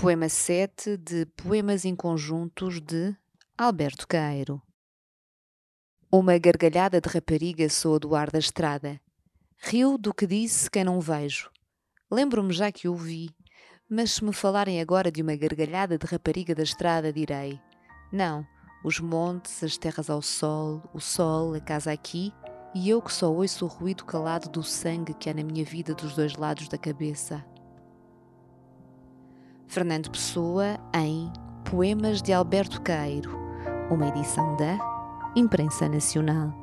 Poema 7 de Poemas Inconjuntos de Alberto Caeiro. Uma gargalhada de rapariga soa do ar da estrada. Riu do que disse quem não vejo. Lembro-me já que ouvi, mas se me falarem agora de uma gargalhada de rapariga da estrada, direi: Não, os montes, as terras ao sol, o sol, a casa aqui, e eu que só ouço o ruído calado do sangue que há na minha vida dos dois lados da cabeça. Fernando Pessoa em Poemas de Alberto Cairo, uma edição da Imprensa Nacional.